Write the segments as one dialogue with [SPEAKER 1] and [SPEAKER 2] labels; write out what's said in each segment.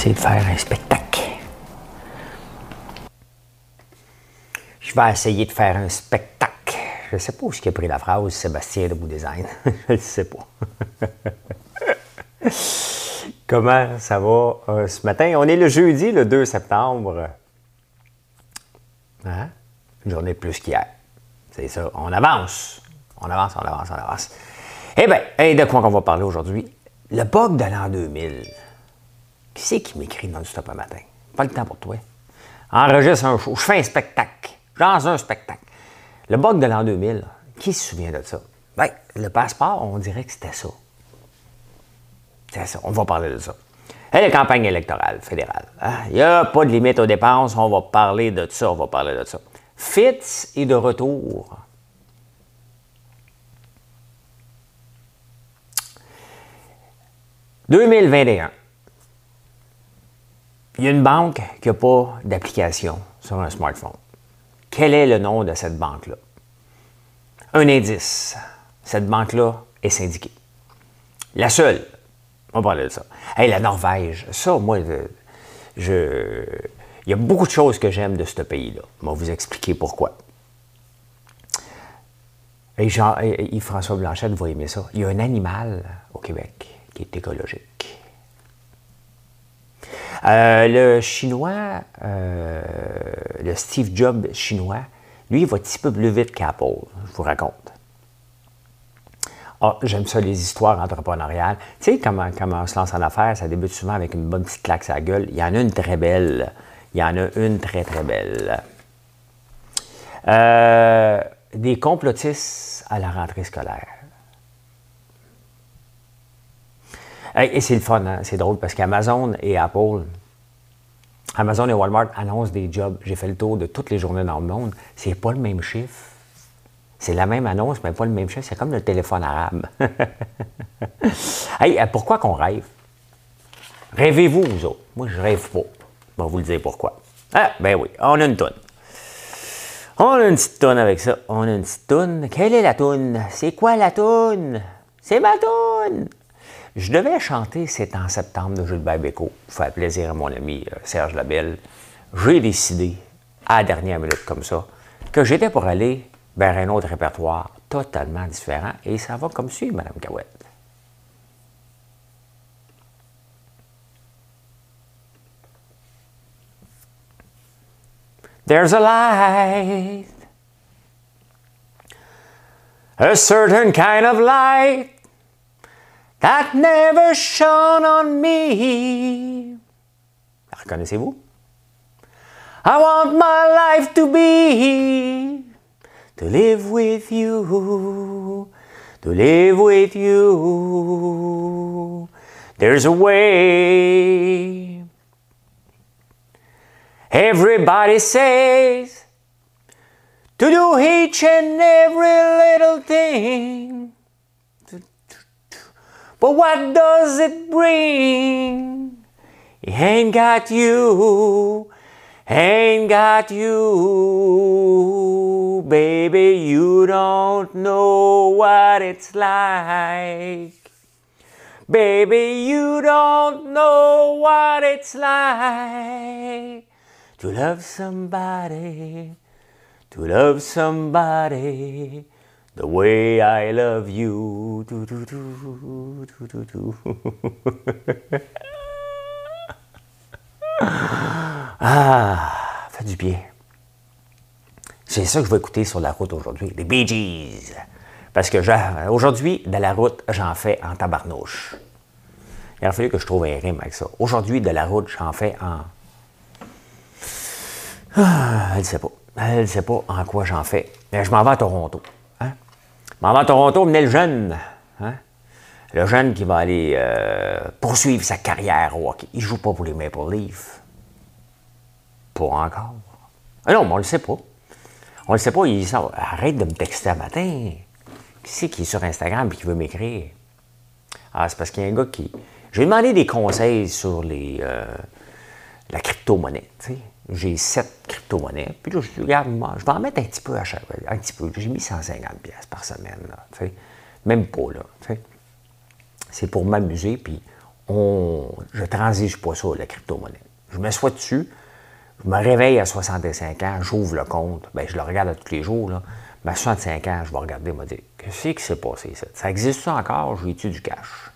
[SPEAKER 1] Essayer de faire un spectacle. Je vais essayer de faire un spectacle. Je ne sais pas où il a pris la phrase Sébastien de Bout Design. Je ne sais pas. Comment ça va euh, ce matin? On est le jeudi, le 2 septembre. Hein? Une journée de plus qu'hier. C'est ça. On avance. On avance, on avance, on avance. Eh bien, de quoi on va parler aujourd'hui? Le bug de l'an 2000. Qui c'est qui m'écrit non-stop un matin? Pas le temps pour toi. Enregistre un show. Je fais un spectacle. Dans un spectacle. Le bug de l'an 2000, qui se souvient de ça? Bien, le passeport, on dirait que c'était ça. C'est ça. On va parler de ça. Et la campagne électorale fédérale. Hein? Il n'y a pas de limite aux dépenses. On va parler de ça. On va parler de ça. Fitz est de retour. « 2021. Il y a une banque qui n'a pas d'application sur un smartphone. Quel est le nom de cette banque-là? Un indice. Cette banque-là est syndiquée. La seule. On va parler de ça. Hey, la Norvège. Ça, moi, je, il y a beaucoup de choses que j'aime de ce pays-là. Je vais vous expliquer pourquoi. Et Yves-François Blanchette va aimer ça. Il y a un animal au Québec qui est écologique. Euh, le chinois, euh, le Steve Jobs chinois, lui, il va un petit peu plus vite qu'Apple, je vous raconte. Ah, j'aime ça, les histoires entrepreneuriales. Tu sais, comment, comment on se lance en affaires, ça débute souvent avec une bonne petite claque à la gueule. Il y en a une très belle. Il y en a une très, très belle. Euh, des complotistes à la rentrée scolaire. Et c'est le fun, hein? c'est drôle parce qu'Amazon et Apple, Amazon et Walmart annoncent des jobs. J'ai fait le tour de toutes les journées dans le monde. C'est pas le même chiffre. C'est la même annonce, mais pas le même chiffre. C'est comme le téléphone arabe. hey, euh, pourquoi qu'on rêve? Rêvez-vous, vous autres? Moi, je rêve pas. Je vais vous le dire pourquoi. Ah, ben oui, on a une tonne. On a une petite tonne avec ça. On a une petite tonne. Quelle est la tonne? C'est quoi la tonne? C'est ma tonne! Je devais chanter C'est en septembre de Gilbert Bécaud pour faire plaisir à mon ami euh, Serge Labelle. J'ai décidé, à la dernière minute comme ça, que j'étais pour aller vers un autre répertoire totalement différent et ça va comme suit, Mme Cahouette. There's a light, a certain kind of light that never shone on me. Ah, Reconnaissez-vous? I want my life to be to live with you, to live with you. There's a way. Everybody says to do each and every little thing. But what does it bring? It ain't got you, ain't got you, baby. You don't know what it's like. Baby, you don't know what it's like to love somebody, to love somebody The way I love you. ah, fait du bien. C'est ça que je vais écouter sur la route aujourd'hui, les Bee Gees. Parce que aujourd'hui, de la route, j'en fais en tabarnouche. Il a fallu que je trouve un rime avec ça. Aujourd'hui, de la route, j'en fais en. Ah, elle ne sait pas. Elle ne sait pas en quoi j'en fais. Mais je m'en vais à Toronto. Maman Toronto venait le jeune. Hein? Le jeune qui va aller euh, poursuivre sa carrière au hockey, il ne joue pas pour les Maple Leafs. Pas encore. Ah non, mais on le sait pas. On le sait pas, il dit Arrête de me texter à matin. Qui c'est qui est sur Instagram et qui veut m'écrire? Ah, c'est parce qu'il y a un gars qui. J'ai demandé des conseils sur les, euh, la crypto-monnaie. J'ai sept crypto-monnaies. Puis là, je dis, regarde, moi, je vais en mettre un petit peu à chaque Un petit peu. J'ai mis 150 pièces par semaine. Même pas, là. C'est pour m'amuser, puis on, je transige pas ça, la crypto-monnaie. Je me m'assois dessus, je me réveille à 65 ans, j'ouvre le compte, bien, je le regarde à tous les jours. Là. Mais à 65 ans, je vais regarder, me dire, qu'est-ce qui s'est passé ça? Ça existe ça encore? J'ai-tu du cash?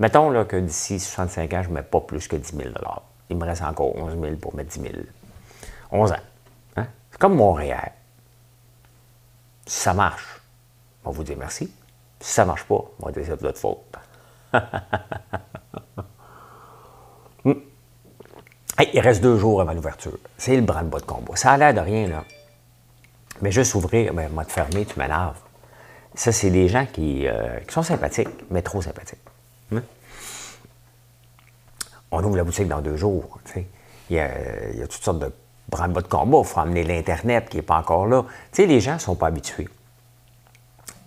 [SPEAKER 1] Mettons là, que d'ici 65 ans, je ne mets pas plus que 10 000 Il me reste encore 11 000 pour mettre 10 000. 11 ans. Hein? C'est comme Montréal. Ça marche, on va vous dire merci. Si ça ne marche pas, on va dire c'est de votre faute. Hmm. il reste deux jours avant l'ouverture. C'est le bras-le-bas de combat. Ça a l'air de rien, là. Mais juste ouvrir, ben, moi, te fermer, tu m'énerves. Ça, c'est des gens qui, euh, sont sympathiques, mais trop sympathiques. Hmm? On ouvre la boutique dans deux jours. Il y, a, toutes sortes de bras-le-bas de combat. Il faut amener l'Internet qui n'est pas encore là. Les gens ne sont pas habitués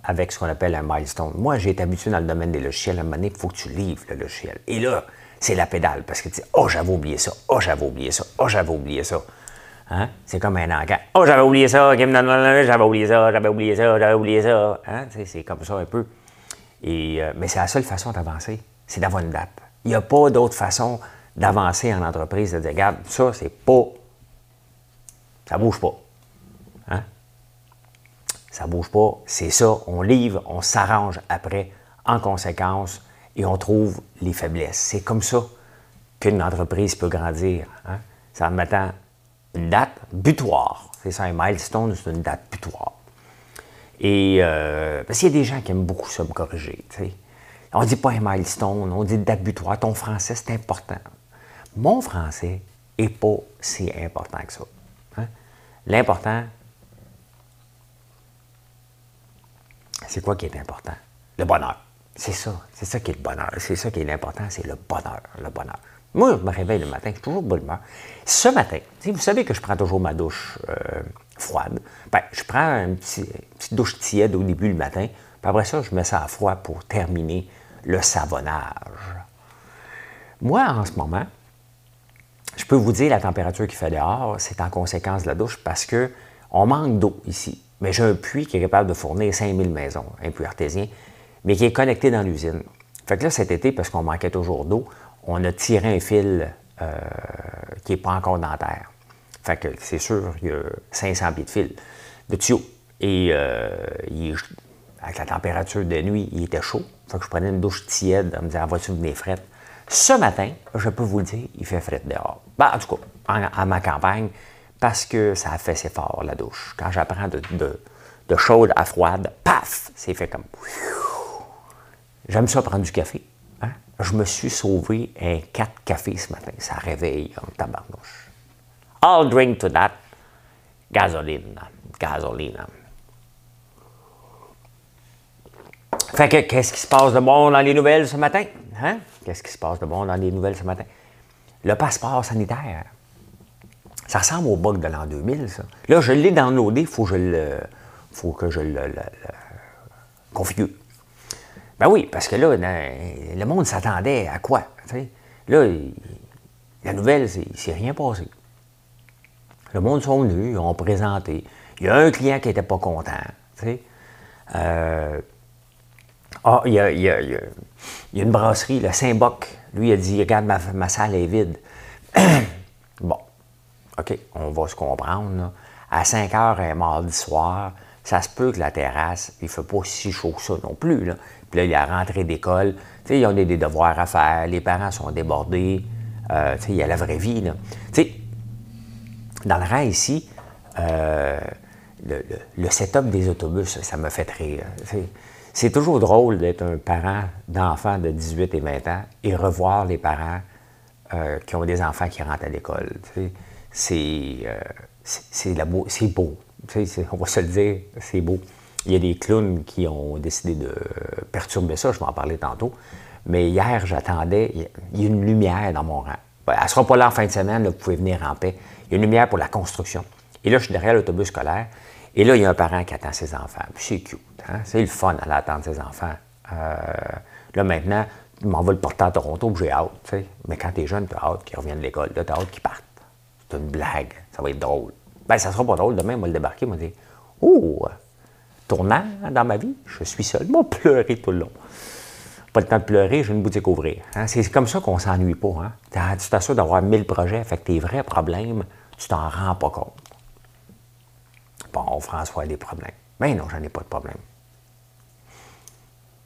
[SPEAKER 1] avec ce qu'on appelle un milestone. Moi, j'ai été habitué dans le domaine des logiciels. À un moment donné, il faut que tu livres le logiciel. Et là, c'est la pédale parce que tu dis Oh, j'avais oublié ça. Oh, j'avais oublié ça. Oh, j'avais oublié ça. Hein? C'est comme un enquête. Oh, j'avais oublié ça. J'avais oublié ça. J'avais oublié ça. J'avais oublié ça. C'est comme ça un peu. Euh, mais c'est la seule façon d'avancer. C'est d'avoir une date. Il n'y a pas d'autre façon d'avancer en entreprise, de dire Regarde, ça, c'est pas. Ça bouge pas. Hein? ça ne bouge pas, c'est ça, on livre, on s'arrange après en conséquence et on trouve les faiblesses. C'est comme ça qu'une entreprise peut grandir. Hein? Ça en mettant une date butoir. C'est ça, un milestone, c'est une date butoir. Et euh, parce qu'il y a des gens qui aiment beaucoup ça me corriger. On ne dit pas un milestone, on dit date butoir. Ton français, c'est important. Mon français n'est pas si important que ça. Hein? L'important, c'est quoi qui est important? Le bonheur. C'est ça. C'est ça qui est le bonheur. C'est ça qui est l'important, c'est le bonheur. Le bonheur. Moi, je me réveille le matin, je suis toujours de. Ce matin, vous savez que je prends toujours ma douche euh, froide. Ben, je prends une petite douche tiède au début le matin, après ça, je mets ça à froid pour terminer le savonnage. Moi, en ce moment, je peux vous dire la température qu'il fait dehors, c'est en conséquence de la douche parce que on manque d'eau ici. Mais j'ai un puits qui est capable de fournir 5000 maisons, un puits artésien, mais qui est connecté dans l'usine. Fait que là, cet été, parce qu'on manquait toujours d'eau, on a tiré un fil euh, qui n'est pas encore dans la terre. Fait que c'est sûr, il y a 500 pieds de fil, de tuyau. Et euh, avec la température de nuit, il était chaud. Fait que je prenais une douche tiède en me disant, va-tu venir frette? Ce matin, je peux vous le dire, il fait fret dehors. Ben, en tout cas, à ma campagne, parce que ça a fait assez fort, la douche. Quand j'apprends de, de, chaude à froide, paf, c'est fait comme. J'aime ça prendre du café. Hein? Je me suis sauvé un 4 cafés ce matin. Ça réveille en tabarnouche. I'll drink to that. Gasoline. Gasoline. Fait que, qu'est-ce qui se passe de bon dans les nouvelles ce matin? Hein? Qu'est-ce qui se passe de bon dans les nouvelles ce matin? Le passeport sanitaire. Ça ressemble au bug de l'an 2000, ça. Là, je l'ai downloadé, il faut, que je le, faut que je le, configure. Ben oui, parce que là, le monde s'attendait à quoi? Là, la nouvelle, il s'est rien passé. Le monde sont venus, ils ont présenté. Il y a un client qui n'était pas content. Euh, ah, il y, a, il, y a, il y, a, une brasserie, le Saint-Boc. Lui, il a dit Regarde, ma, ma salle est vide. bon. OK, on va se comprendre. À 5 heures un mardi soir, ça se peut que la terrasse, il ne fait pas si chaud que ça non plus. Puis là, il y a rentrée d'école. Tu sais, ils ont des, devoirs à faire. Les parents sont débordés. Euh, tu sais, il y a la vraie vie. Tu sais, dans le rang ici, euh, le, setup des autobus, ça me fait rire. C'est toujours drôle d'être un parent d'enfants de 18 et 20 ans et revoir les parents euh, qui ont des enfants qui rentrent à l'école c'est euh, c'est beau. on va se le dire, c'est beau. il y a des clowns qui ont décidé de perturber ça, je vais en parler tantôt. Mais hier, j'attendais, il y a une lumière dans mon rang. Ben, elle ne sera pas là en fin de semaine, vous pouvez venir en paix. Il y a une lumière pour la construction. Et là, je suis derrière l'autobus scolaire. Et là, il y a un parent qui attend ses enfants. C'est cute. Hein? C'est le fun d'aller attendre ses enfants. Euh, là, maintenant, il m'en va le porter à Toronto, j'ai hâte. Mais quand tu es jeune, tu as hâte qu'ils reviennent de l'école. Là, tu as hâte qu'ils partent. C'est une blague. Ça va être drôle. Ben, ça sera pas drôle. Demain, moi, le débarquer, il m'a dit Oh, tournant dans ma vie, je suis seul. Moi, pleurer tout le long. Pas le temps de pleurer, j'ai une boutique à ouvrir. Hein? C'est comme ça qu'on s'ennuie pas. Hein? Tu t'assures d'avoir 1000 projets, fait que tes vrais problèmes, tu t'en rends pas compte. Bon, François a des problèmes. Mais ben non, j'en ai pas de problème.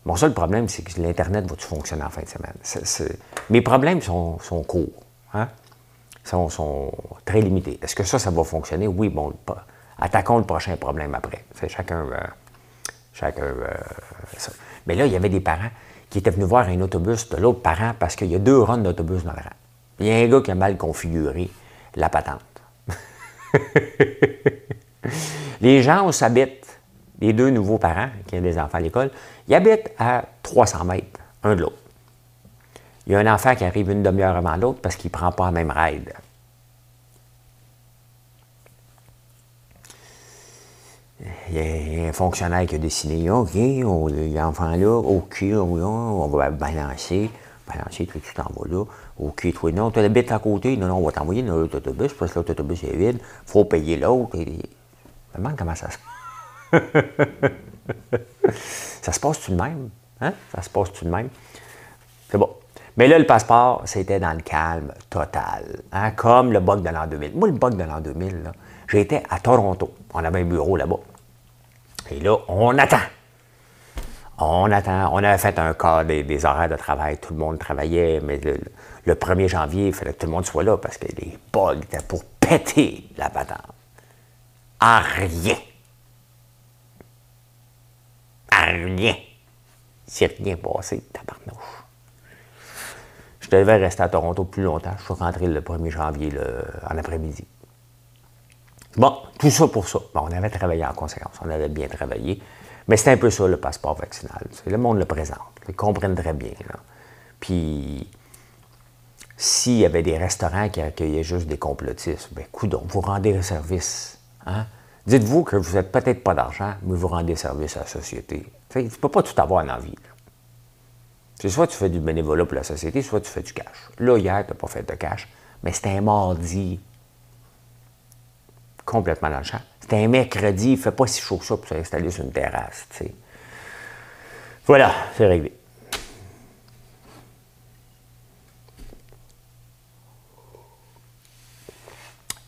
[SPEAKER 1] Mon seul problème, c'est que l'Internet va-tu fonctionner en fin de semaine? Mes problèmes sont, courts. Hein? Sont, sont très limités. Est-ce que ça, ça va fonctionner? Oui, bon, attaquons le prochain problème après. Chacun. Chacun euh, Mais là, il y avait des parents qui étaient venus voir un autobus de l'autre parent parce qu'il y a deux runs d'autobus dans le rang. Il y a un gars qui a mal configuré la patente. les gens s'habitent, les deux nouveaux parents qui ont des enfants à l'école, ils habitent à 300 mètres, un de l'autre. Il y a un enfant qui arrive une demi-heure avant l'autre parce qu'il ne prend pas la même ride. Il y a un fonctionnaire qui a dessiné, OK, l'enfant là, OK, on va balancer, balancer, tu t'en vas là, OK, toi non, tu habites à côté, non, non, on va t'envoyer dans l'autre autobus, parce que l'autre autobus est vide, il faut payer l'autre. Je me demande comment ça se passe. ça se passe-tu de même? Hein? Ça se passe-tu de même? C'est bon. Mais là, le passeport, c'était dans le calme total, hein? comme le bug de l'an 2000. Moi, le bug de l'an 2000, j'étais à Toronto. On avait un bureau là-bas. Et là, on attend. On attend. On avait fait un cas des, horaires de travail. Tout le monde travaillait, mais le, 1er janvier, il fallait que tout le monde soit là parce que les bugs étaient pour péter la patente. À rien. À rien. C'est rien passé, tabarnouche. Je devais rester à Toronto plus longtemps. Je suis rentré le 1er janvier en après-midi. Bon, tout ça pour ça. On avait travaillé en conséquence, on avait bien travaillé. Mais c'est un peu ça, le passeport vaccinal. Le monde le présente. Ils comprennent très bien. Puis, s'il y avait des restaurants qui accueillaient juste des complotistes, bien, coudons, vous rendez service. Hein? Dites-vous que vous n'êtes peut-être pas d'argent, mais vous rendez service à la société. tu ne peux pas tout avoir dans la vie. C'est soit tu fais du bénévolat pour la société, soit tu fais du cash. Là, hier, tu n'as pas fait de cash, mais c'était un mardi complètement dans le champ. C'était un mercredi, il ne fait pas si chaud que ça pour s'installer sur une terrasse. Voilà, c'est réglé.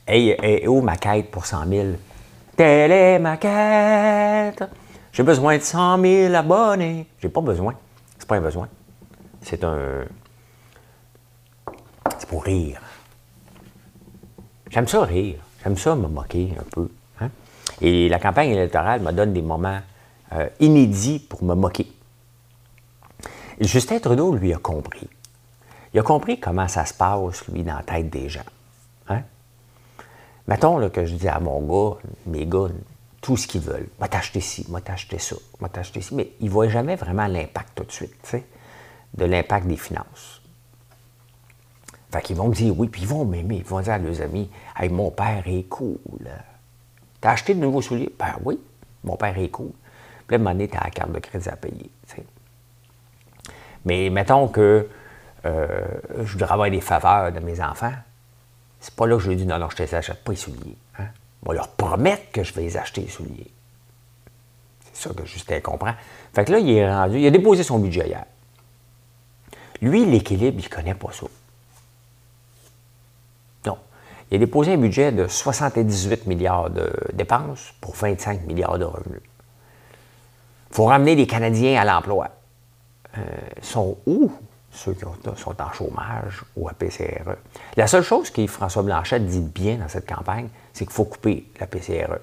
[SPEAKER 1] Hey, où ma quête pour 100 000? Telle est ma quête. J'ai besoin de 100 000 abonnés. J'ai pas besoin. C'est pas un besoin. C'est un. C'est pour rire. J'aime ça rire. J'aime ça me moquer un peu. Hein. Et la campagne électorale me donne des moments euh, inédits pour me moquer. Justin Trudeau, lui, a compris. Il a compris comment ça se passe, lui, dans la tête des gens. Mettons que je dis à mon gars, mes gars, tout ce qu'ils veulent. Moi, t'acheter ci, moi, t'acheter ça, moi, t'acheter ci. Mais ils ne voient jamais vraiment l'impact tout de suite, tu sais, de l'impact des finances. Fait qu'ils vont me dire oui, puis ils vont m'aimer. Ils vont dire à leurs amis Hey, mon père est cool. T'as acheté de nouveaux souliers Ben oui, mon père est cool. Puis là, à t'as la carte de crédit à payer. Mais mettons que euh, je voudrais avoir des faveurs de mes enfants. C'est pas là que je lui dis non, non, je ne achète pas les souliers. Hein? On leur promettre que je vais les acheter, les souliers. C'est ça que Justin comprend. Fait que là, il est rendu, il a déposé son budget hier. Lui, l'équilibre, il ne connaît pas ça. Il a déposé un budget de 78 milliards de dépenses pour 25 milliards de revenus. Il faut ramener les Canadiens à l'emploi. Euh, sont où? Ceux qui sont en chômage ou à PCRE? La seule chose que François Blanchet dit bien dans cette campagne, c'est qu'il faut couper la PCRE.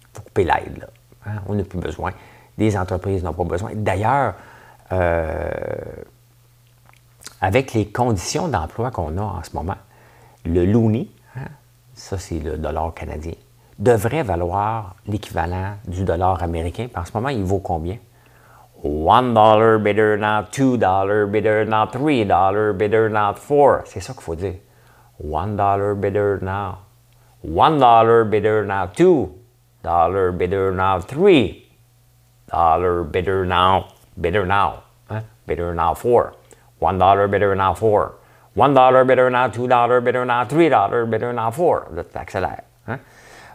[SPEAKER 1] Il faut couper l'aide. Hein? On n'a plus besoin. Des entreprises n'ont pas besoin. D'ailleurs, euh, avec les conditions d'emploi qu'on a en ce moment, le loonie, hein, ça c'est le dollar canadien. devrait valoir l'équivalent du dollar américain. En ce moment, il vaut combien? One dollar better now, two dollar better now, three dollar better now, four. C'est ça qu'il faut dire. One dollar better now. One dollar better now, two dollar better now, three dollar better now, better now, hein? better now, four. One dollar better now, four. One dollar better now, two dollar better now, three dollar better now, four. Là, tu accélères. Hein?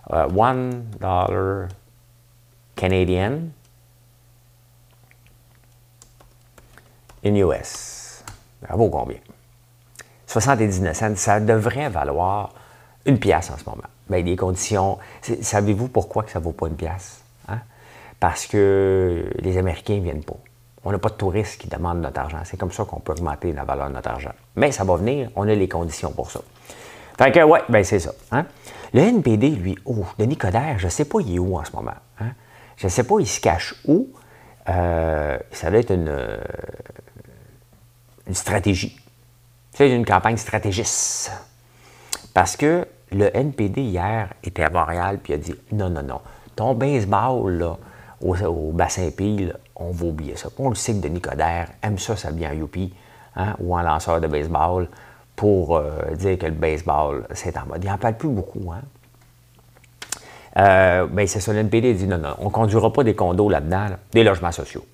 [SPEAKER 1] Uh, one dollar Canadian in US. Ça vaut combien? 79 cents, ça devrait valoir une pièce en ce moment. Bien, les conditions. Savez-vous pourquoi que ça ne vaut pas une pièce? Hein? Parce que les Américains ne viennent pas. On n'a pas de touristes qui demandent notre argent. C'est comme ça qu'on peut augmenter la valeur de notre argent. Mais ça va venir, on a les conditions pour ça. Fait que, ouais, ben c'est ça. Hein? Le NPD, lui, oh, Denis Coderre, je ne sais pas il est où en ce moment. Hein? Je ne sais pas il se cache où. Euh, ça doit être une, une stratégie. C'est une campagne stratégiste. Parce que le NPD hier était à Montréal puis a dit non, non, non. Ton baseball là, au, bassin pile, on va oublier ça. On le sait que Denis Coderre aime ça, ça bien youpi, hein, ou en lanceur de baseball, pour euh, dire que le baseball, c'est en mode. Il n'en parle plus beaucoup. Hein. Euh, ben c'est ça, l'NPD dit non, non, on ne conduira pas des condos là-dedans, des logements sociaux.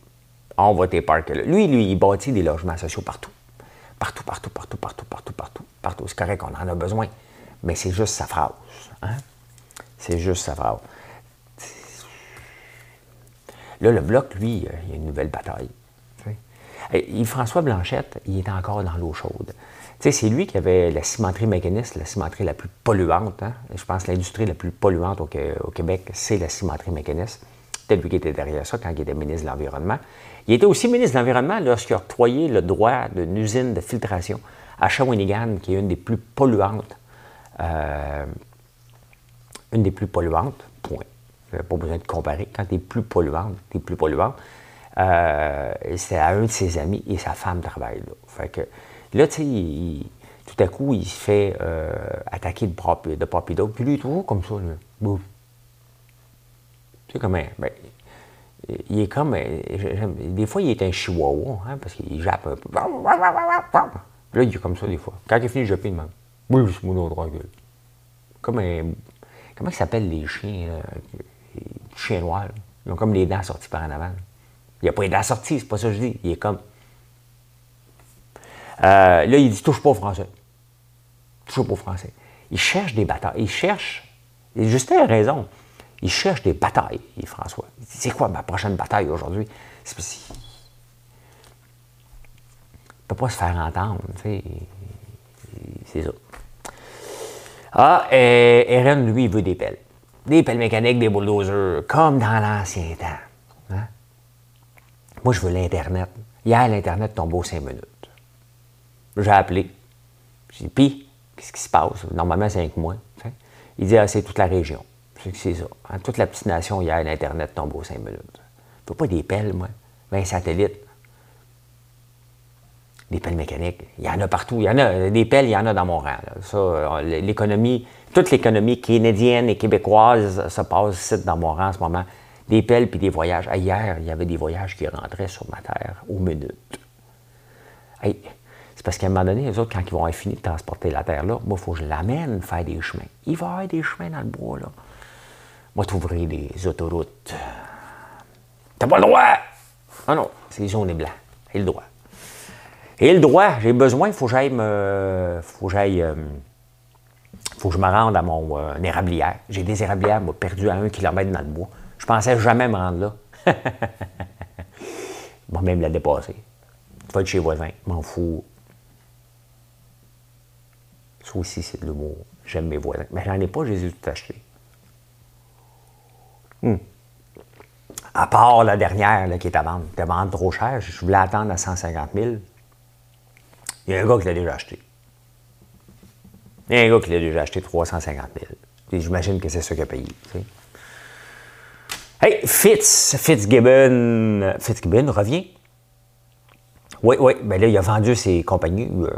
[SPEAKER 1] On va tes parcs là. Lui, lui, il bâtit des logements sociaux partout. Partout, partout, partout, partout, partout, partout, partout. C'est correct, on en a besoin. Mais c'est juste sa phrase. Hein? C'est juste sa phrase. Là, le bloc, lui, euh, il y a une nouvelle bataille. François Blanchette, il est encore dans l'eau chaude. c'est lui qui avait la cimenterie mécaniste, la cimenterie la plus polluante. Hein. Je pense que l'industrie la plus polluante au, Québec, c'est la cimenterie mécaniste. Peut-être lui qui était derrière ça quand il était ministre de l'Environnement. Il était aussi ministre de l'Environnement lorsqu'il a octroyé le droit d'une usine de filtration à Shawinigan, qui est une des plus polluantes. Euh, une des plus polluantes, point pas besoin de comparer. Quand tu es plus polluante, tu es plus polluante. Euh, c'est à un de ses amis et sa femme travaille là. Fait que là, tu sais, tout à coup, il se fait euh, attaquer de, propre, de Puis lui, il est toujours comme ça. Tu sais comment. Ben, il est comme. Des fois, il est un chihuahua, hein, parce qu'il jappe un peu. Là, il est comme ça des fois. Quand il finit de japper, il demande Oui, c'est mon autre Comme un. Comment ça s'appelle les chiens? Là? chien noir. Ils ont comme les dents sorties par en avant. Il n'y a pas les dents sorties, c'est pas ça que je dis. Il est comme. Euh, là, il dit touche pas au français. Touche pas au français. Il cherche des batailles. Il cherche. Justin a raison. Il cherche des batailles, François. C'est quoi ma prochaine bataille aujourd'hui? C'est ne peut pas se faire entendre. C'est ça. Ah, et Eren, lui, il veut des pelles des pelles mécaniques, des bulldozers, comme dans l'ancien temps. Hein? Moi, je veux l'Internet. Hier, l'Internet tombe aux cinq minutes. J'ai appelé. J'ai dit, pis, qu'est-ce qui se passe? Normalement, c'est avec moi. Il dit, ah, c'est toute la région. C'est ça. Toute la petite nation, hier, l'Internet tombe aux cinq minutes. Je pas des pelles, moi. Mais un satellite. Des pelles mécaniques. Il y en a partout. Il y en a. Des pelles, il y en a dans mon rang. Ça, euh, l'économie, toute l'économie canadienne et québécoise se passe ici dans mon rang en ce moment. Des pelles puis des voyages. hier, il y avait des voyages qui rentraient sur ma terre aux minutes. c'est parce qu'à un moment donné, les autres, quand ils vont finis de transporter la terre là, moi, il faut que je l'amène faire des chemins. Il va y avoir des chemins dans le bois, là. Moi, t'ouvrir des autoroutes. T'as pas le droit! Ah non, c'est jaune et blanc. Et le droit. Et le droit, j'ai besoin, il faut que j'aille me. faut que j'aille. Euh, faut que je me rende à mon euh, érablière. J'ai des érablières, moi, perdues à un kilomètre dans le bois. Je pensais jamais me rendre là. Moi, même la dépasser. Tu vas être chez voisin, m'en fous. Ça aussi, c'est le mot. J'aime mes voisins. Mais j'en ai pas, Jésus tout acheté. À part la dernière là, qui est à vendre. Elle vendre trop cher. Je voulais attendre à 150 000. Il y a un gars qui l'a déjà acheté. Il y a un gars qui l'a déjà acheté 350 000. J'imagine que c'est ça qu'il a payé. Hey, Fitz, Fitzgibbon, Fitzgibbon revient. Oui, oui, ben là, il a vendu ses compagnies. Euh,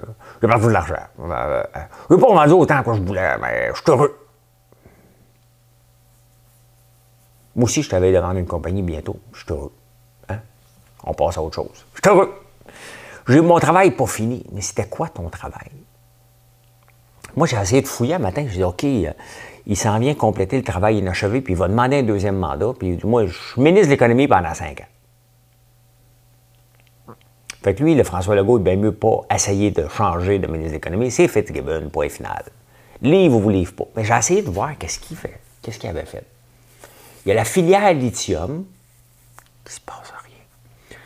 [SPEAKER 1] il a perdu de l'argent. Euh, euh, il n'a pas vendu autant que je voulais, mais je suis heureux. Moi aussi, je t'avais de vendre une compagnie bientôt. Je suis heureux. Hein? On passe à autre chose. Je suis heureux. Mon travail pas fini. Mais c'était quoi ton travail? Moi, j'ai essayé de fouiller un matin. J'ai dit, OK, euh, il s'en vient compléter le travail inachevé, puis il va demander un deuxième mandat. Puis moi, je suis ministre de l'économie pendant cinq ans. Fait que lui, le François Legault, il bien mieux pas essayer de changer de ministre de l'économie. C'est Fitzgibbon, point final. Livre ou vous livre pas. Mais j'ai essayé de voir qu'est-ce qu'il fait. Qu'est-ce qu'il avait fait. Il y a la filière lithium, qui se passe rien.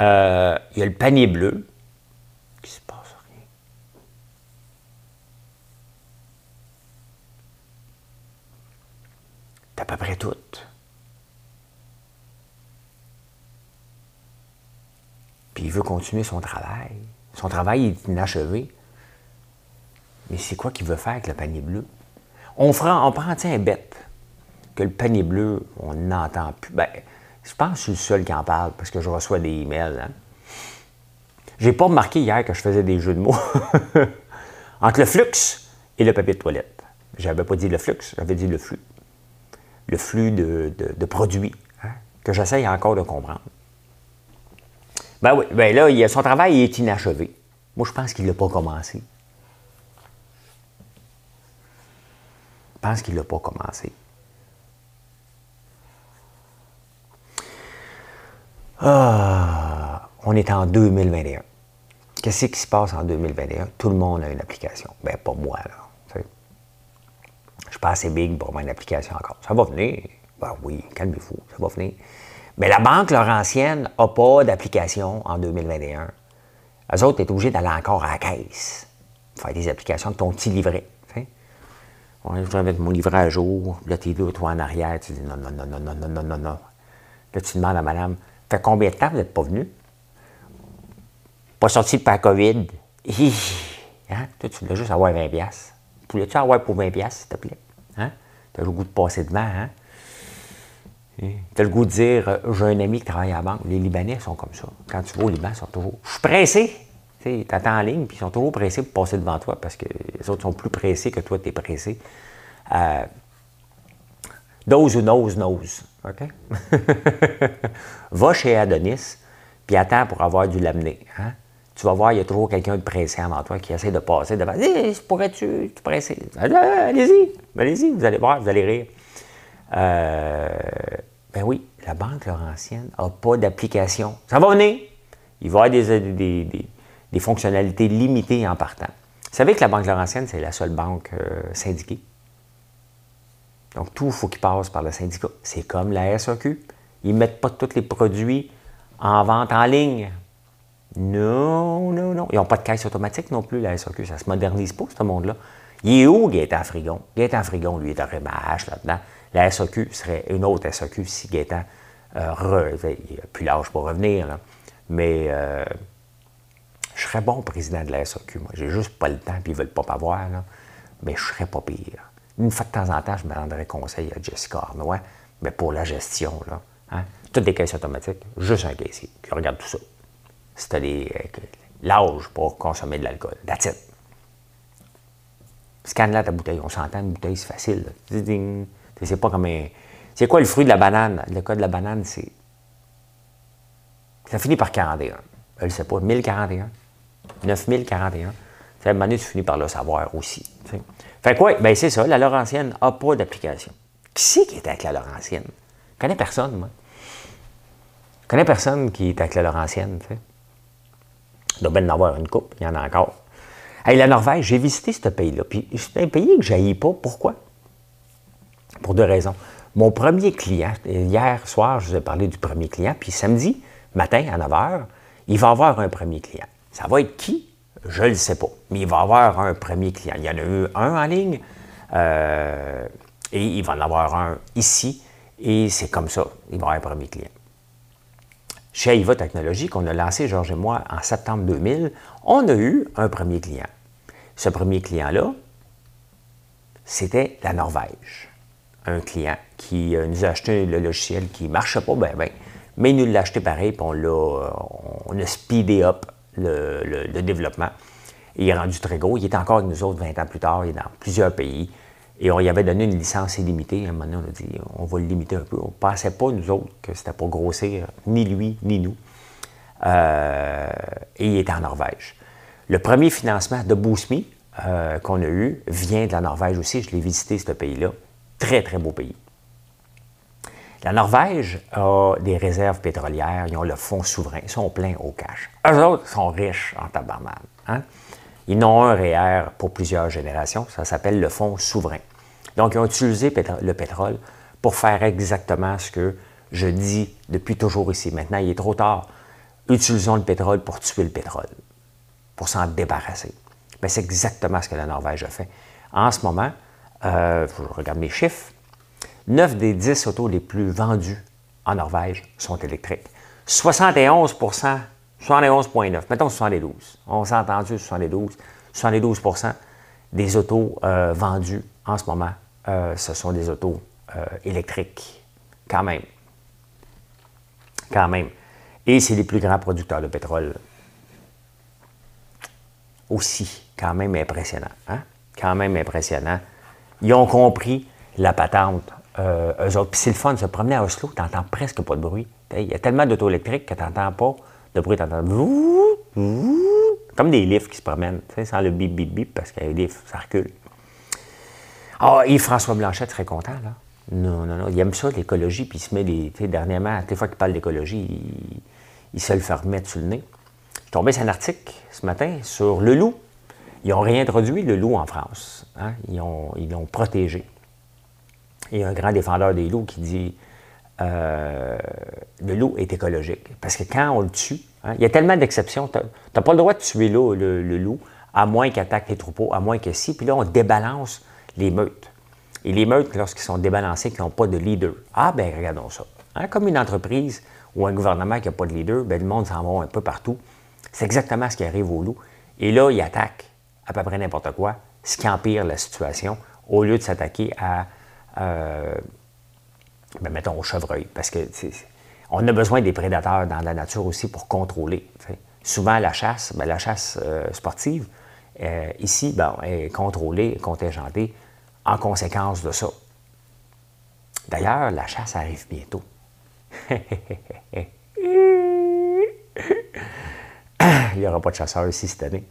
[SPEAKER 1] Euh, il y a le panier bleu, qui se passe rien. C'est à peu près tout. Puis il veut continuer son travail. Son travail est inachevé. Mais c'est quoi qu'il veut faire avec le panier bleu? On, on prend un bête que le panier bleu, on n'entend plus. Ben, je pense que je suis le seul qui en parle parce que je reçois des emails. Hein. J'ai pas remarqué hier que je faisais des jeux de mots entre le flux et le papier de toilette. J'avais pas dit le flux, j'avais dit le flux. Le flux de, produits hein, que j'essaye encore de comprendre. Ben oui, ben là, son travail est inachevé. Moi, je pense qu'il l'a pas commencé. Je pense qu'il l'a pas commencé. Ah, on est en 2021. Qu'est-ce qui se passe en 2021? Tout le monde a une application. Ben, pas moi, là. Je suis pas assez big pour avoir une application encore. Ça va venir. Ben oui, calmez-vous, ça va venir. Mais la Banque Laurentienne n'a pas d'application en 2021. Eux autres, tu obligé d'aller encore à la caisse, faire des applications de ton petit livret. On je voudrais mettre mon livret à jour. Là, tu es là, toi en arrière, tu dis non, non, non, non, non, non, non, non. Là, tu demandes à madame, fait combien de temps vous n'êtes pas venu? Pas sorti de COVID? hein? Toi, tu voulais juste avoir 20 piastres. Voulais-tu avoir pour 20 piastres, s'il te plaît? Hein? Tu as le goût de passer devant, hein? Tu as le goût de dire euh, J'ai un ami qui travaille à la banque. Les Libanais sont comme ça. Quand tu vas au Liban, ils sont toujours Je suis pressé. Tu attends en ligne, puis ils sont toujours pressés pour passer devant toi parce que les autres sont plus pressés que toi, tu es pressé. Euh, those who knows, knows. OK? Va chez Adonis, puis attends pour avoir du laminé. Hein? Tu vas voir, il y a toujours quelqu'un de pressé avant toi qui essaie de passer devant. Hey, pourrais-tu tu pressé? Allez-y, allez-y, vous allez voir, vous allez rire. Euh, ben oui, la Banque Laurentienne n'a pas d'application. Ça va venir. Il va y avoir des, fonctionnalités limitées en partant. Vous savez que la Banque Laurentienne, c'est la seule banque euh, syndiquée? Donc, tout, il faut qu'il passe par le syndicat. C'est comme la SAQ. Ils ne mettent pas tous les produits en vente en ligne. Non, non, non. Ils n'ont pas de caisse automatique non plus, la SAQ. Ça ne se modernise pas, ce monde-là. Il est où, Gaétan Frigon? Gaétan Frigon, lui, est un remâche là-dedans. La SAQ serait une autre SAQ si Gaétan, euh, il n'a plus l'âge pour revenir, mais euh, je serais bon président de la SAQ, moi. J'ai juste pas le temps, puis ils ne veulent pas m'avoir, mais je serais pas pire. Une fois de temps en temps, je me rendrais conseil à Jessica Arnois, mais pour la gestion, là, hein, toutes des caisses automatiques, juste un caissier qui regarde tout ça. C'était euh, l'âge pour consommer de l'alcool. That's it. Scanne là ta bouteille. On s'entend, une bouteille, c'est facile. C'est pas comme un. C'est quoi le fruit de la banane? Le cas de la banane, c'est. Ça finit par 41. Je ne sais pas, 1041. 9041. À un moment donné, tu finis par le savoir aussi. Fait quoi? Ben c'est ça, la Laurentienne n'a pas d'application. Qui c'est qui est avec la Laurentienne? Je connais personne, moi. Je connais personne qui est avec la Laurentienne, tu sais. Il doit bien en avoir une coupe, il y en a encore. Hey, la Norvège, j'ai visité ce pays-là. Puis c'est un pays que je pas. Pourquoi? Pour deux raisons. Mon premier client, hier soir, je vous ai parlé du premier client, puis samedi matin à 9 h, il va avoir un premier client. Ça va être qui? Je ne le sais pas. Mais il va avoir un premier client. Il y en a eu un en ligne euh, et il va en avoir un ici. Et c'est comme ça. Il va avoir un premier client. Chez Aiva Technologies, qu'on a lancé, Georges et moi, en septembre 2000, on a eu un premier client. Ce premier client-là, c'était la Norvège un client qui euh, nous a acheté le logiciel qui ne marchait pas bien, mais il nous l'a acheté pareil, puis on, euh, on a speedé up le, développement. il est rendu très gros. Il est encore avec nous autres 20 ans plus tard. Il est dans plusieurs pays. Et on y avait donné une licence illimitée. À un moment donné, on a dit, on va le limiter un peu. On ne pensait pas, nous autres, que c'était pour grossir, ni lui, ni nous. Euh, et il était en Norvège. Le premier financement de Boosme euh, qu'on a eu vient de la Norvège aussi. Je l'ai visité, ce pays-là. Très, très beau pays. La Norvège a des réserves pétrolières, ils ont le fonds souverain, ils sont pleins au cash. Eux autres sont riches en tabarnak. Hein? Ils n'ont un REER pour plusieurs générations, ça s'appelle le fonds souverain. Donc, ils ont utilisé le pétrole pour faire exactement ce que je dis depuis toujours ici. Maintenant, il est trop tard. Utilisons le pétrole pour tuer le pétrole, pour s'en débarrasser. Mais c'est exactement ce que la Norvège a fait. En ce moment, euh, je regarde mes chiffres, 9 des 10 autos les plus vendues en Norvège sont électriques. 71% 71,9%, mettons 72. On s'est entendu 72. 72% des autos euh, vendues en ce moment, euh, ce sont des autos euh, électriques. Quand même. Quand même. Et c'est les plus grands producteurs de pétrole. Aussi. Quand même impressionnant. Hein? Quand même impressionnant. Ils ont compris la patente euh, eux autres. C'est le fun, se promener à Oslo, tu n'entends presque pas de bruit. Il y a tellement d'auto électriques que tu n'entends pas de bruit. Tu entends comme des lifts qui se promènent, sans le bip, bip, bip, parce a des lifts, ça recule. Ah, Yves-François Blanchette serait content, là. Non, non, non. Il aime ça, l'écologie, puis il se met les. Tu sais, dernièrement, des fois qu'il parle d'écologie, il, se le fait remettre sur le nez. Je suis tombé sur un article ce matin sur le loup. Ils ont réintroduit le loup en France. Hein. Ils l'ont protégé. Il y a un grand défendeur des loups qui dit euh, le loup est écologique. Parce que quand on le tue, hein, il y a tellement d'exceptions. Tu n'as pas le droit de tuer le, loup, à moins qu'il attaque les troupeaux, à moins que si. Puis là, on débalance les meutes. Et les meutes, lorsqu'ils sont débalancés, qui n'ont pas de leader. Ah, ben regardons ça. Hein, comme une entreprise ou un gouvernement qui n'a pas de leader, ben, le monde s'en va un peu partout. C'est exactement ce qui arrive au loup. Et là, il attaque à peu près n'importe quoi, ce qui empire la situation, au lieu de s'attaquer à euh, ben, mettons au chevreuil, parce que on a besoin des prédateurs dans la nature aussi pour contrôler. Souvent, la chasse, ben, la chasse euh, sportive, euh, ici, ben, est contrôlée, contingentée en conséquence de ça. D'ailleurs, la chasse arrive bientôt. Il n'y aura pas de chasseurs ici cette année.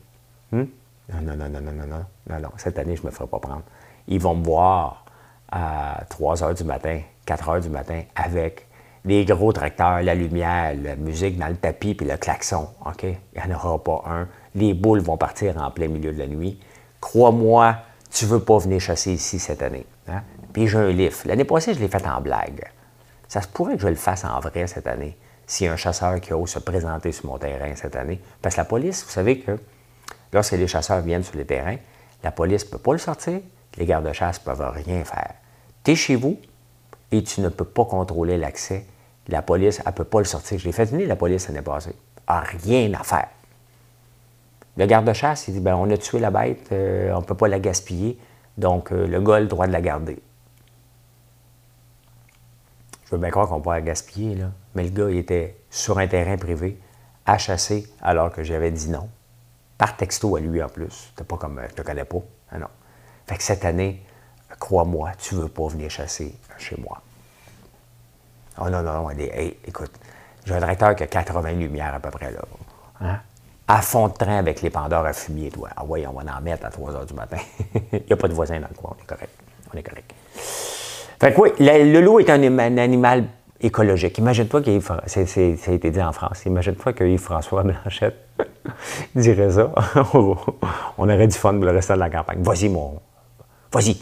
[SPEAKER 1] Hmm? Non, non, non, non, non, non, non, non, Cette année, je ne me ferai pas prendre. Ils vont me voir à 3 heures du matin, 4 heures du matin, avec les gros tracteurs, la lumière, la musique dans le tapis puis le klaxon. OK? Il n'y en aura pas un. Les boules vont partir en plein milieu de la nuit. Crois-moi, tu ne veux pas venir chasser ici cette année. Hein? Puis j'ai un lift. L'année passée, je l'ai fait en blague. Ça se pourrait que je le fasse en vrai cette année, a un chasseur qui ose se présenter sur mon terrain cette année. Parce que la police, vous savez que lorsque les chasseurs viennent sur le terrain, la police ne peut pas le sortir, les gardes-chasse ne peuvent rien faire. Tu es chez vous et tu ne peux pas contrôler l'accès. La police, elle ne peut pas le sortir. Je l'ai fait venir, la police l'année passée. a rien à faire. Le garde-chasse, il dit ben, on a tué la bête, euh, on ne peut pas la gaspiller, donc euh, le gars a le droit de la garder. Je veux bien croire qu'on peut la gaspiller, là. mais le gars, il était sur un terrain privé, à chasser, alors que j'avais dit non. Par texto à lui en plus. C'était pas comme je te connais pas. Ah non. Fait que cette année, crois-moi, tu ne veux pas venir chasser chez moi. Oh non, non, non, écoute, j'ai un directeur qui a 80 lumières à peu près là. Hein? À fond de train avec les pendeurs à fumier, toi. Ah oui, on va en mettre à 3 heures du matin. Il n'y a pas de voisin dans le coin, on est correct. On est correct. Fait que oui, le, loup est un, animal écologique. Imagine-toi qu'il ça a été dit en France, imagine-toi que Yves-François Blanchette dirait ça. on aurait du fun pour le restant de la campagne. Vas-y, mon. Vas-y.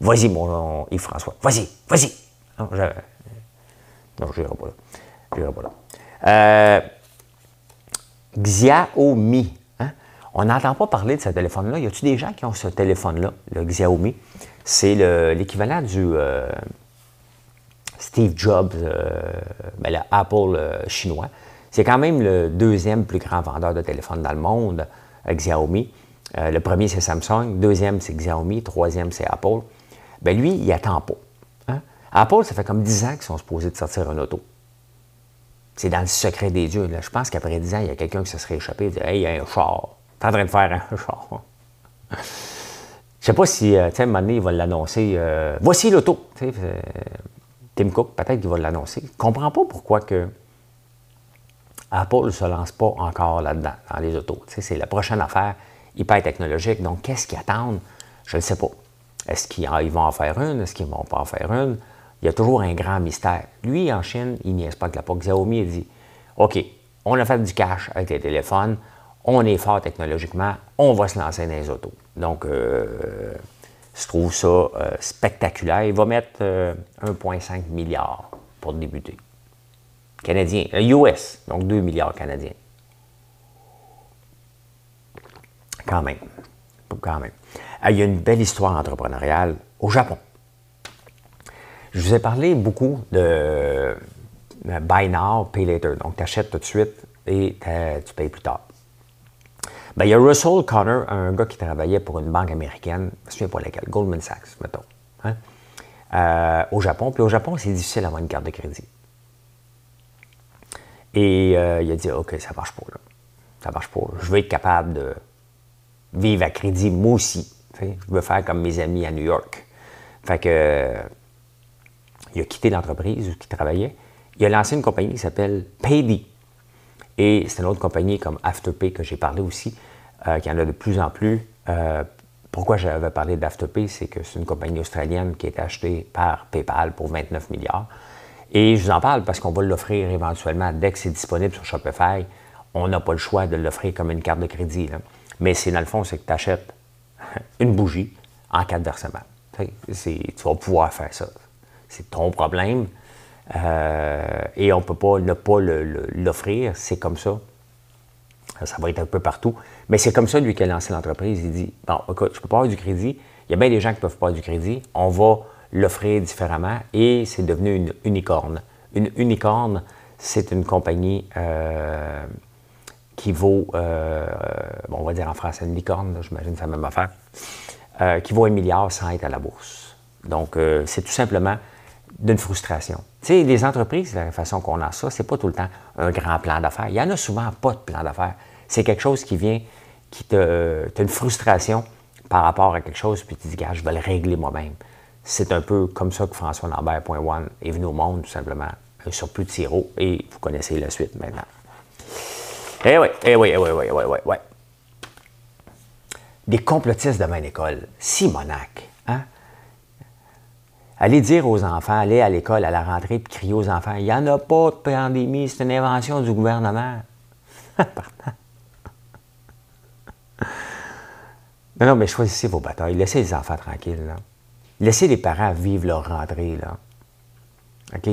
[SPEAKER 1] Vas-y, mon Yves-François. Vas-y, vas-y. Non, je n'irai pas là. Je n'irai pas là. Euh, Xiaomi. Hein? On n'entend pas parler de ce téléphone-là. Y a-t-il des gens qui ont ce téléphone-là, le Xiaomi? C'est l'équivalent du euh, Steve Jobs, euh, ben, Apple chinois. C'est quand même le deuxième plus grand vendeur de téléphones dans le monde, Xiaomi. Le premier, c'est Samsung. Deuxième, c'est Xiaomi. Troisième, c'est Apple. Ben lui, il attend pas. Hein? Apple, ça fait comme 10 ans qu'ils sont supposés de sortir un auto. C'est dans le secret des dieux. Je pense qu'après 10 ans, il y a quelqu'un qui se serait échappé et dit Hey, il y a un char. T'es en train de faire un char. Je sais pas si, euh, tu sais, il va l'annoncer. euh, voici l'auto. Euh, Tim Cook, peut-être qu'il va l'annoncer. Je comprends pas pourquoi que Apple ne se lance pas encore là-dedans, dans les autos. C'est la prochaine affaire hyper technologique. Donc, qu'est-ce qu'ils attendent? Je ne sais pas. Est-ce qu'ils ils vont en faire une? Est-ce qu'ils ne vont pas en faire une? Il y a toujours un grand mystère. Lui, en Chine, il niaise pas que la POC. Xiaomi, il dit OK, on a fait du cash avec les téléphones, on est fort technologiquement, on va se lancer dans les autos. Donc, euh, je trouve ça euh, spectaculaire. Il va mettre euh, 1,5 milliard pour débuter. Canadien, euh, US, donc 2 milliards canadiens. Quand même. Quand même. Il y a une belle histoire entrepreneuriale au Japon. Je vous ai parlé beaucoup de euh, buy now, pay later. Donc, tu achètes tout de suite et tu payes plus tard. Ben, il y a Russell Connor, un gars qui travaillait pour une banque américaine, je ne me souviens pas laquelle, Goldman Sachs, mettons, hein, euh, au Japon. Puis au Japon, c'est difficile d'avoir une carte de crédit. Et euh, il a dit, OK, ça marche pas, là. Ça marche pas. Je veux être capable de vivre à crédit, moi aussi. Je veux faire comme mes amis à New York. Fait que, il a quitté l'entreprise où il travaillait. Il a lancé une compagnie qui s'appelle Paydi. Et c'est une autre compagnie comme Afterpay que j'ai parlé aussi, euh, qui en a de plus en plus. Euh, pourquoi j'avais parlé d'Afterpay, c'est que c'est une compagnie australienne qui été achetée par PayPal pour 29 milliards. Et je vous en parle parce qu'on va l'offrir éventuellement dès que c'est disponible sur Shopify. On n'a pas le choix de l'offrir comme une carte de crédit. Mais c'est dans le fond, c'est que tu achètes une bougie en cas de versement. Tu vas pouvoir faire ça. C'est ton problème. Euh, et on ne peut pas ne pas l'offrir. C'est comme ça. Ça va être un peu partout. Mais c'est comme ça, lui, qui a lancé l'entreprise. Il dit Bon, écoute, je ne peux pas avoir du crédit. Il y a bien des gens qui peuvent pas avoir du crédit. On va l'offrir différemment et c'est devenu une unicorne. Une unicorne, c'est une compagnie euh, qui vaut, euh, bon, on va dire en français une licorne, j'imagine c'est la même affaire, euh, qui vaut un milliard sans être à la bourse. Donc, euh, c'est tout simplement d'une frustration. Tu sais, les entreprises, la façon qu'on a ça, c'est pas tout le temps un grand plan d'affaires. Il y en a souvent pas de plan d'affaires. C'est quelque chose qui vient, qui te, une frustration par rapport à quelque chose, puis tu te dis, gars, je vais le régler moi-même. C'est un peu comme ça que François Lambert.one est venu au monde, tout simplement, un surplus de sirop, et vous connaissez la suite maintenant. Eh oui, eh oui, eh oui, oui, oui, oui, oui. Des complotistes de même école, Simonac, hein? Allez dire aux enfants, allez à l'école à la rentrée puis crier aux enfants, il n'y en a pas de pandémie, c'est une invention du gouvernement. non, non, mais choisissez vos batailles. Laissez les enfants tranquilles. Là. Laissez les parents vivre leur rentrée. Là. OK?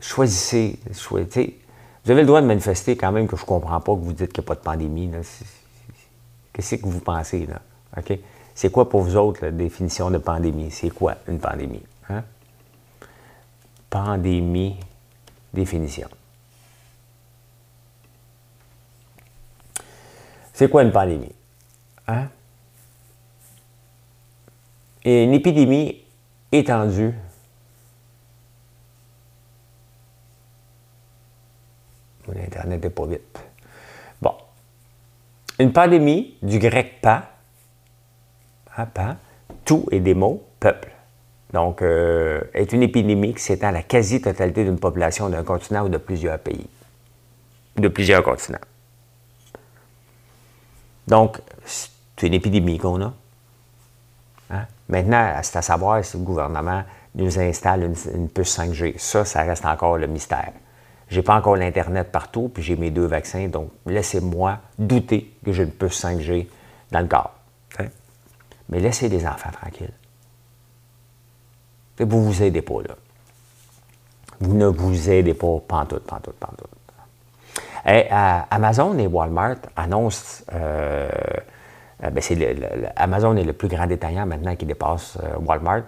[SPEAKER 1] Choisissez. choisissez. Vous avez le droit de manifester quand même que je ne comprends pas que vous dites qu'il n'y a pas de pandémie. Qu'est-ce que vous pensez? Là? OK? C'est quoi pour vous autres la définition de pandémie? C'est quoi une pandémie? Hein? Pandémie, définition. C'est quoi une pandémie? Hein? Et une épidémie étendue L'Internet n'est pas vite. Bon. Une pandémie, du grec pa, hein, tout et des mots, peuple. Donc, euh, est une épidémie qui s'étend à la quasi-totalité d'une population d'un continent ou de plusieurs pays. De plusieurs continents. Donc, c'est une épidémie qu'on a. Hein? Maintenant, c'est à savoir si le gouvernement nous installe une, puce 5G. Ça, ça reste encore le mystère. Je n'ai pas encore l'Internet partout, puis j'ai mes deux vaccins, donc laissez-moi douter que j'ai une puce 5G dans le corps. Hein? Mais laissez les enfants tranquilles. Vous ne vous aidez pas, là. Vous ne vous aidez pas pantoute, pantoute, pantoute. Et, euh, Amazon et Walmart annoncent... Euh, ben c'est le, le, Amazon est le plus grand détaillant maintenant qui dépasse euh, Walmart.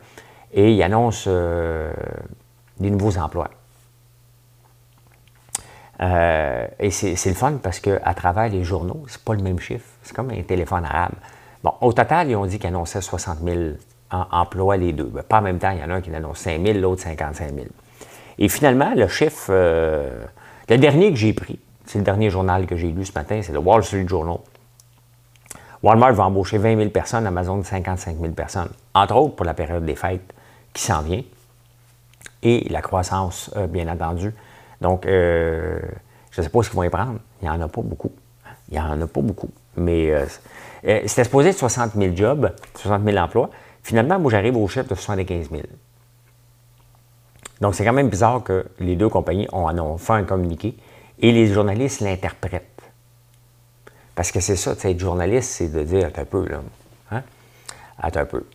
[SPEAKER 1] Et il annonce des nouveaux emplois. Et c'est le fun parce qu'à travers les journaux, c'est pas le même chiffre. C'est comme un téléphone arabe. Bon, au total, ils ont dit qu'ils annonçaient 60 000 emplois les deux. Ben, pas en même temps, il y en a un qui annonce 5 000, l'autre 55 000. Et finalement, le chiffre, euh, le dernier que j'ai pris, c'est le dernier journal que j'ai lu ce matin, c'est le Wall Street Journal. Walmart va embaucher 20 000 personnes, Amazon 55 000 personnes, entre autres pour la période des fêtes qui s'en vient et la croissance, euh, bien entendu. Donc, euh, je ne sais pas ce qu'ils vont y prendre. Il n'y en a pas beaucoup. Il n'y en a pas beaucoup. Mais euh, c'était supposé être 60 000 jobs, 60 000 emplois. Finalement, moi, j'arrive au chiffre de 75 000. Donc, c'est quand même bizarre que les deux compagnies ont, ont fait un communiqué et les journalistes l'interprètent. Parce que c'est ça, être journaliste, c'est de dire, attends un peu, là. Hein? Attends un peu.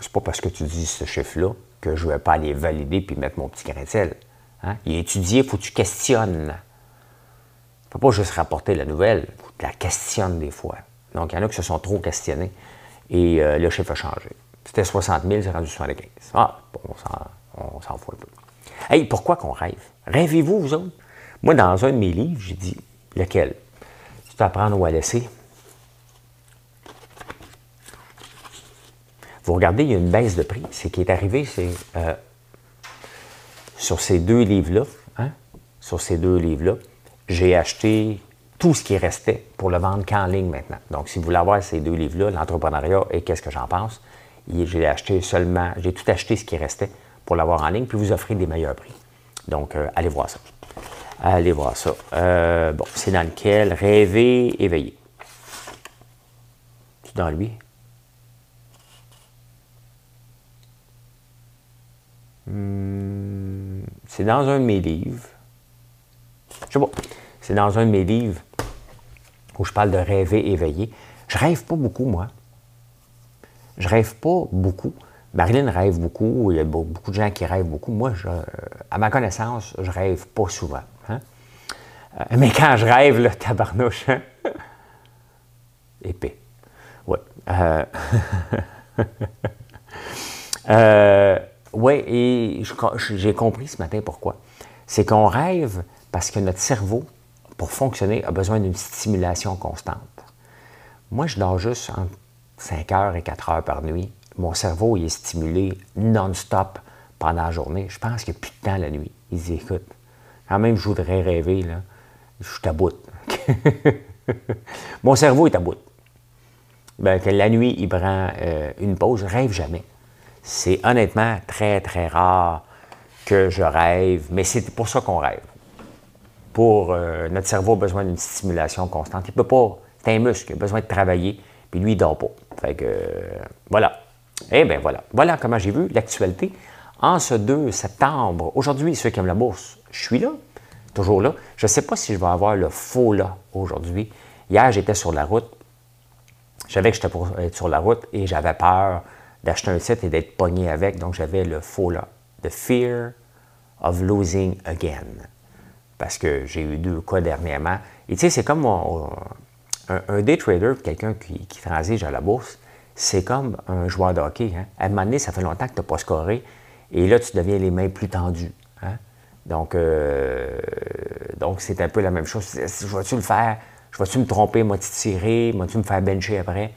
[SPEAKER 1] C'est pas parce que tu dis ce chiffre-là que je ne vais pas aller valider puis mettre mon petit grain de sel. Hein? Il est étudié, il faut que tu questionnes. Il ne faut pas juste rapporter la nouvelle, il faut que tu la questionnes des fois. Donc, il y en a qui se sont trop questionnés et euh, le chiffre a changé. C'était 60 000, c'est rendu 75. Ah, bon, on s'en fout un peu. Hey, pourquoi qu'on rêve? Rêvez-vous, vous autres? Moi, dans un de mes livres, j'ai dit, lequel? C'est à prendre ou à laisser. Vous regardez, il y a une baisse de prix. Ce qui est arrivé, c'est euh, sur ces deux livres-là, hein, sur ces deux livres-là, j'ai acheté tout ce qui restait pour le vendre qu'en ligne maintenant. Donc, si vous voulez avoir ces deux livres-là, l'entrepreneuriat et qu'est-ce que j'en pense, j'ai acheté seulement, j'ai tout acheté ce qui restait pour l'avoir en ligne, puis vous offrir des meilleurs prix. Donc, euh, allez voir ça. Allez voir ça. Euh, bon, c'est dans lequel? Rêver, éveiller. C'est dans lui? Hmm, c'est dans un de mes livres. Je sais pas. C'est dans un de mes livres où je parle de rêver, éveiller. Je rêve pas beaucoup, moi. Je rêve pas beaucoup. Marilyn rêve beaucoup. Il y a beaucoup de gens qui rêvent beaucoup. Moi, à ma connaissance, je rêve pas souvent. Hein. Euh, mais quand je rêve, là, tabarnouche, hein? épais. Oui. Euh, euh, oui, et j'ai compris ce matin pourquoi. C'est qu'on rêve parce que notre cerveau, pour fonctionner, a besoin d'une stimulation constante. Moi, je dors juste entre 5 heures et 4 heures par nuit. Mon cerveau, il est stimulé non-stop pendant la journée. Je pense qu'il n'y a plus de temps la nuit. Il dit, écoute, quand même, je voudrais rêver, là. Je suis à bout. Mon cerveau est à bout. Ben, que la nuit, il prend euh, une pause. Je rêve jamais. C'est honnêtement très, très rare que je rêve, mais c'est pour ça qu'on rêve. Pour euh, notre cerveau a besoin d'une stimulation constante. Il peut pas. C'est un muscle, il a besoin de travailler, puis lui, il dort pas. Fait que euh, voilà. Eh bien voilà. Voilà comment j'ai vu l'actualité en ce 2 septembre. Aujourd'hui, ceux qui aiment la bourse, je suis là, toujours là. Je ne sais pas si je vais avoir le faux là aujourd'hui. Hier, j'étais sur la route. Je savais que j'étais être sur la route et j'avais peur d'acheter un site et d'être pogné avec. Donc, j'avais le faux là. The fear of losing again. Parce que j'ai eu deux cas dernièrement. Et tu sais, c'est comme un, day trader, quelqu'un qui, transige à la bourse, c'est comme un joueur de hockey. Hein. À un moment donné, ça fait longtemps que tu n'as pas scoré. Et là, tu deviens les mains plus tendues. Hein. Donc, euh, donc c'est un peu la même chose. Je vais-tu le faire? Je vais-tu me tromper, moi, tirer, moi, tu me faire bencher après?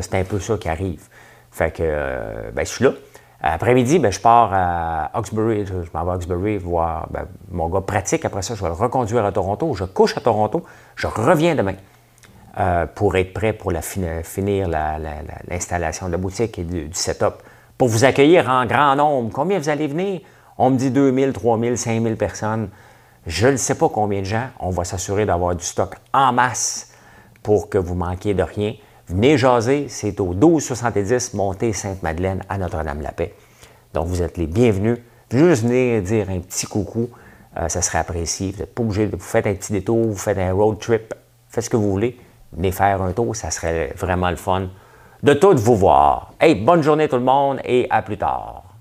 [SPEAKER 1] c'est un peu ça qui arrive. Fait que, euh, ben, je suis là. Après-midi, ben, je pars à Oxbury. Je, m'en vais à Oxbury voir ben, mon gars pratique. Après ça, je vais le reconduire à Toronto. Je couche à Toronto. Je reviens demain euh, pour être prêt pour finir l'installation de la boutique et du, du setup. Pour vous accueillir en grand nombre. Combien vous allez venir? On me dit 2000, 3000, 5000 personnes. Je ne sais pas combien de gens. On va s'assurer d'avoir du stock en masse pour que vous manquiez de rien. Venez jaser, c'est au 1270 Montée Sainte-Madeleine à Notre-Dame-la-Paix. Donc, vous êtes les bienvenus. Juste venir dire un petit coucou, euh, ça serait apprécié. Vous n'êtes pas obligé de vous faire un petit détour, vous faites un road trip, faites ce que vous voulez. Venez faire un tour, ça serait vraiment le fun de tout vous voir. Hey, bonne journée tout le monde et à plus tard.